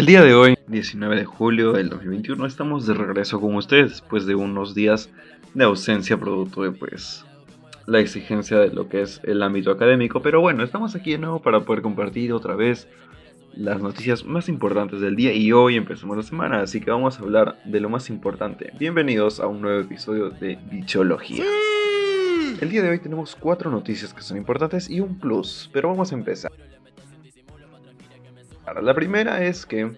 El día de hoy, 19 de julio del 2021, estamos de regreso con ustedes después de unos días de ausencia producto de pues la exigencia de lo que es el ámbito académico, pero bueno, estamos aquí de nuevo para poder compartir otra vez las noticias más importantes del día y hoy empezamos la semana, así que vamos a hablar de lo más importante. Bienvenidos a un nuevo episodio de Bichología. El día de hoy tenemos cuatro noticias que son importantes y un plus, pero vamos a empezar. La primera es que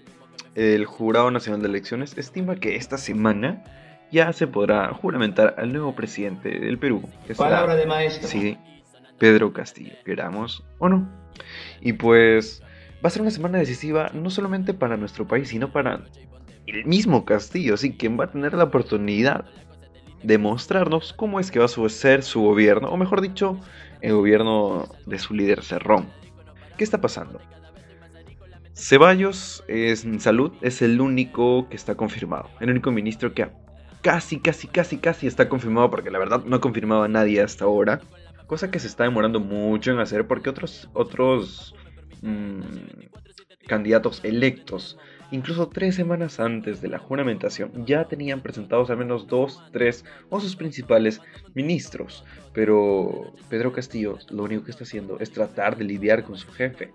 el Jurado Nacional de Elecciones estima que esta semana ya se podrá juramentar al nuevo presidente del Perú. Que Palabra de maestro. Sí, Pedro Castillo, queramos o no. Y pues va a ser una semana decisiva no solamente para nuestro país, sino para el mismo Castillo, así que va a tener la oportunidad de mostrarnos cómo es que va a ser su gobierno, o mejor dicho, el gobierno de su líder Cerrón. ¿Qué está pasando? Ceballos en salud es el único que está confirmado, el único ministro que casi, casi, casi, casi está confirmado, porque la verdad no ha confirmado a nadie hasta ahora, cosa que se está demorando mucho en hacer porque otros, otros mmm, candidatos electos Incluso tres semanas antes de la juramentación ya tenían presentados al menos dos, tres o sus principales ministros. Pero Pedro Castillo lo único que está haciendo es tratar de lidiar con su jefe.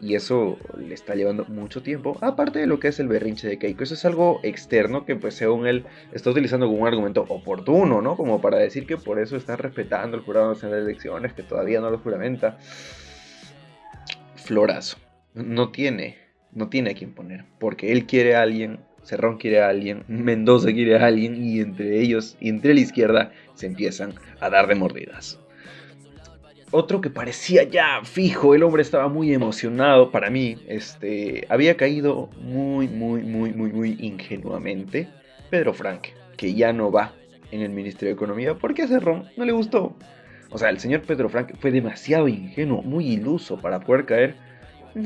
Y eso le está llevando mucho tiempo. Aparte de lo que es el berrinche de Keiko. Eso es algo externo que pues según él está utilizando como un argumento oportuno, ¿no? Como para decir que por eso está respetando el jurado nacional de elecciones, que todavía no lo juramenta. Florazo. No tiene no tiene a quién poner, porque él quiere a alguien, Cerrón quiere a alguien, Mendoza quiere a alguien y entre ellos y entre la izquierda se empiezan a dar de mordidas. Otro que parecía ya fijo, el hombre estaba muy emocionado para mí, este, había caído muy, muy, muy, muy, muy ingenuamente Pedro Frank, que ya no va en el Ministerio de Economía porque a Cerrón no le gustó. O sea, el señor Pedro Frank fue demasiado ingenuo, muy iluso para poder caer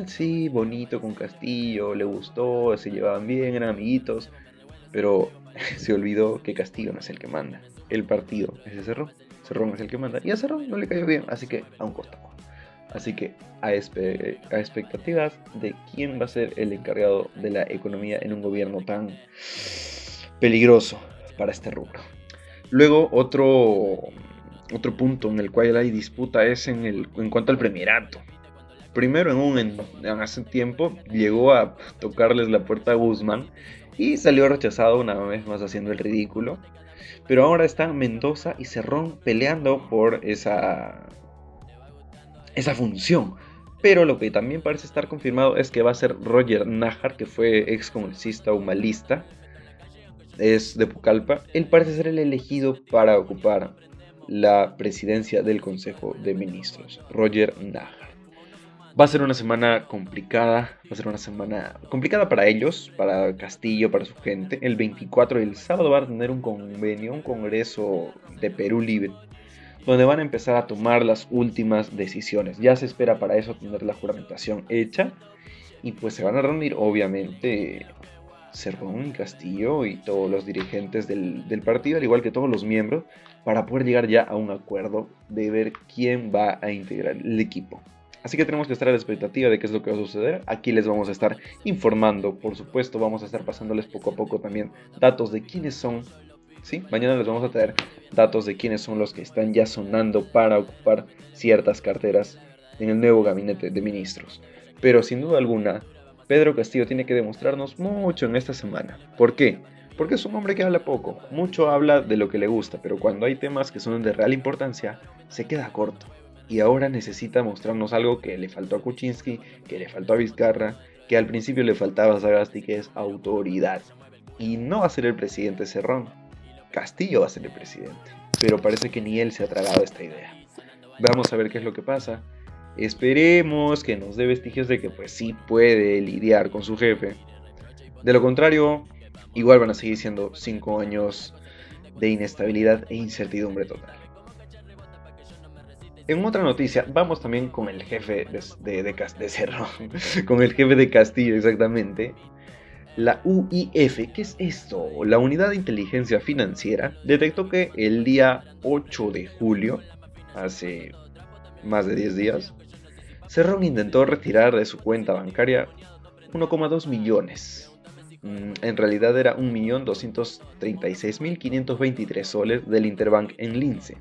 Sí, bonito con Castillo, le gustó, se llevaban bien, eran amiguitos, pero se olvidó que Castillo no es el que manda. El partido es de Cerrón. Cerrón es el que manda. Y a Cerrón no le cayó bien, así que a un costado. Así que a, a, expectativas de quién va a ser el encargado de la economía en un gobierno tan peligroso para este rubro. Luego otro, otro punto en el cual hay disputa es en, el, en cuanto al premierato primero en un hace tiempo llegó a tocarles la puerta a Guzmán y salió rechazado una vez más haciendo el ridículo. Pero ahora están Mendoza y Cerrón peleando por esa esa función. Pero lo que también parece estar confirmado es que va a ser Roger Najar, que fue ex congresista humanista, es de Pucallpa. Él parece ser el elegido para ocupar la presidencia del Consejo de Ministros, Roger Najar. Va a ser una semana complicada, va a ser una semana complicada para ellos, para Castillo, para su gente. El 24 y el sábado van a tener un convenio, un congreso de Perú Libre, donde van a empezar a tomar las últimas decisiones. Ya se espera para eso tener la juramentación hecha y pues se van a reunir obviamente Cerrón y Castillo y todos los dirigentes del, del, partido, al igual que todos los miembros, para poder llegar ya a un acuerdo de ver quién va a integrar el equipo. Así que tenemos que estar a la expectativa de qué es lo que va a suceder. Aquí les vamos a estar informando, por supuesto, vamos a estar pasándoles poco a poco también datos de quiénes son. ¿sí? Mañana les vamos a traer datos de quiénes son los que están ya sonando para ocupar ciertas carteras en el nuevo gabinete de ministros. Pero sin duda alguna, Pedro Castillo tiene que demostrarnos mucho en esta semana. ¿Por qué? Porque es un hombre que habla poco, mucho habla de lo que le gusta, pero cuando hay temas que son de real importancia, se queda corto y ahora necesita mostrarnos algo que le faltó a Kuczynski, que le faltó a Vizcarra, que al principio le faltaba a Sagasti, que es autoridad. Y no va a ser el presidente Cerrón, Castillo va a ser el presidente. Pero parece que ni él se ha tragado esta idea. Vamos a ver qué es lo que pasa. Esperemos que nos dé vestigios de que pues sí puede lidiar con su jefe. De lo contrario, igual van a seguir siendo 5 años de inestabilidad e incertidumbre total. En otra noticia, vamos también con el jefe de, Cerro, con el jefe de Castillo exactamente. La UIF, ¿qué es esto? La Unidad de Inteligencia Financiera detectó que el día 8 de julio, hace más de 10 días, Cerrón intentó retirar de su cuenta bancaria 1,2 millones. Mm, en realidad era 1.236.523 soles del Interbank en Lince.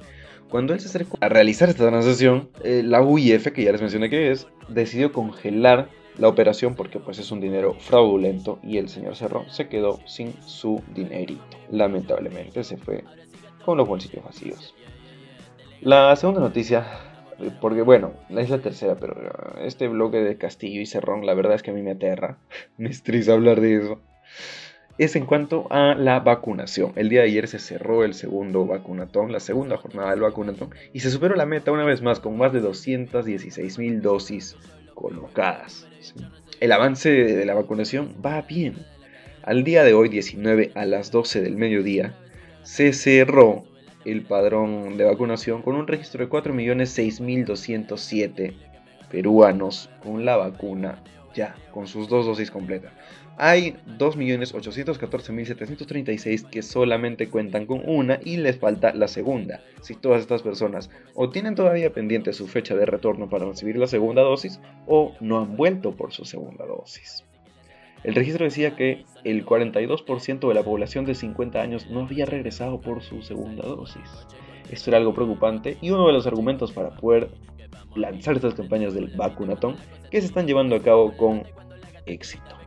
Cuando él se acercó a realizar esta transacción, eh, la UIF, que ya les mencioné que es, decidió congelar la operación porque pues es un dinero fraudulento y el señor Cerrón se quedó sin su dinerito. Lamentablemente se fue con los bolsillos vacíos. La segunda noticia, porque bueno, es la tercera, pero este bloque de Castillo y Cerrón, la verdad es que a mí me aterra, me estresa hablar de eso. Es en cuanto a la vacunación. El día de ayer se cerró el segundo vacunatón, la segunda jornada del vacunatón, y se superó la meta una vez más con más de 216 mil dosis colocadas. El avance de la vacunación va bien. Al día de hoy, 19 a las 12 del mediodía, se cerró el padrón de vacunación con un registro de 4.6207 peruanos con la vacuna ya, con sus dos dosis completas. Hay 2.814.736 que solamente cuentan con una y les falta la segunda. Si todas estas personas o tienen todavía pendiente su fecha de retorno para recibir la segunda dosis o no han vuelto por su segunda dosis. El registro decía que el 42% de la población de 50 años no había regresado por su segunda dosis. Esto era algo preocupante y uno de los argumentos para poder lanzar estas campañas del vacunatón que se están llevando a cabo con éxito.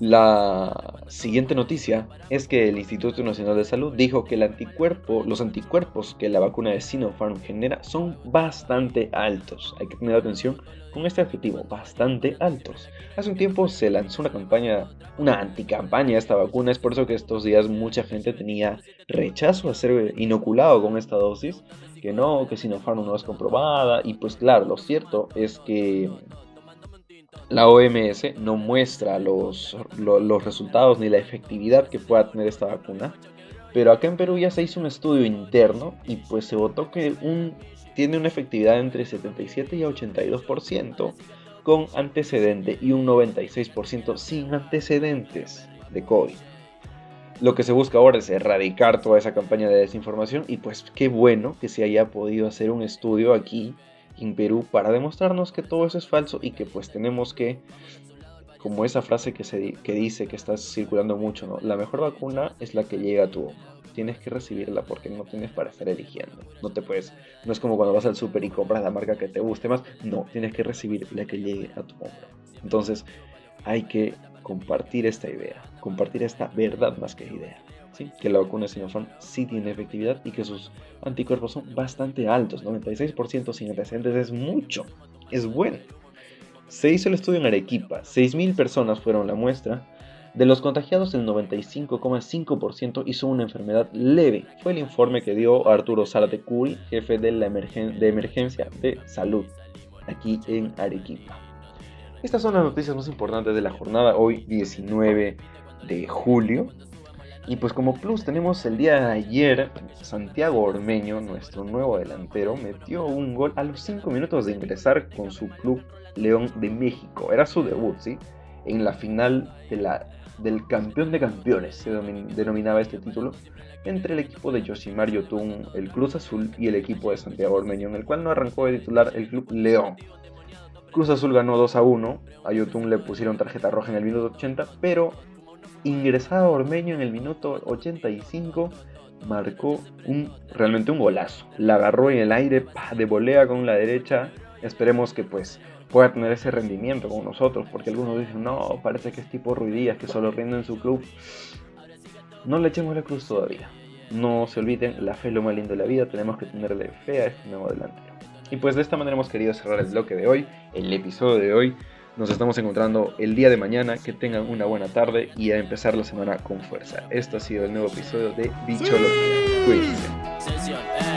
La siguiente noticia es que el Instituto Nacional de Salud dijo que el anticuerpo, los anticuerpos que la vacuna de Sinopharm genera son bastante altos. Hay que tener atención con este adjetivo, bastante altos. Hace un tiempo se lanzó una campaña, una anticampaña a esta vacuna, es por eso que estos días mucha gente tenía rechazo a ser inoculado con esta dosis, que no, que Sinopharm no es comprobada, y pues claro, lo cierto es que la OMS no muestra los, los, resultados ni la efectividad que pueda tener esta vacuna. Pero acá en Perú ya se hizo un estudio interno y pues se votó que un, tiene una efectividad entre 77 y 82% con antecedente y un 96% sin antecedentes de COVID. Lo que se busca ahora es erradicar toda esa campaña de desinformación y pues qué bueno que se haya podido hacer un estudio aquí Perú para demostrarnos que todo eso es falso y que pues tenemos que, como esa frase que, se, que dice que está circulando mucho, ¿no? la mejor vacuna es la que llega a tu hombro. Tienes que recibirla porque no tienes para estar eligiendo. No te puedes, no es como cuando vas al súper y compras la marca que te guste más. No, tienes que recibir la que llegue a tu hombro. Entonces, hay que compartir esta idea, compartir esta verdad más que idea que la vacuna de Sinopharm sí tiene efectividad y que sus anticuerpos son bastante altos, 96% sin antecedentes es mucho, es bueno. Se hizo el estudio en Arequipa, 6.000 personas fueron la muestra, de los contagiados el 95,5% hizo una enfermedad leve, fue el informe que dio Arturo Zárate Curi, jefe de, la de emergencia de salud aquí en Arequipa. Estas son las noticias más importantes de la jornada hoy 19 de julio. Y pues como plus tenemos el día de ayer, Santiago Ormeño, nuestro nuevo delantero, metió un gol a los 5 minutos de ingresar con su club León de México. Era su debut, ¿sí? En la final de la, del campeón de campeones, se denominaba este título, entre el equipo de Yoshimar Yotun, el Cruz Azul, y el equipo de Santiago Ormeño, en el cual no arrancó de titular el club León. Cruz Azul ganó 2 a 1, a Yotun le pusieron tarjeta roja en el minuto 80, pero ingresado Ormeño en el minuto 85 marcó un, realmente un golazo. La agarró en el aire de volea con la derecha. Esperemos que pues pueda tener ese rendimiento con nosotros, porque algunos dicen, no, parece que es tipo Ruidías, que solo rinde en su club. No le echemos la cruz todavía. No se olviden, la fe es lo más lindo de la vida, tenemos que tenerle fe a este nuevo delantero. Y pues de esta manera hemos querido cerrar el bloque de hoy, el episodio de hoy. Nos estamos encontrando el día de mañana. Que tengan una buena tarde y a empezar la semana con fuerza. Esto ha sido el nuevo episodio de Bichología. Cuídense.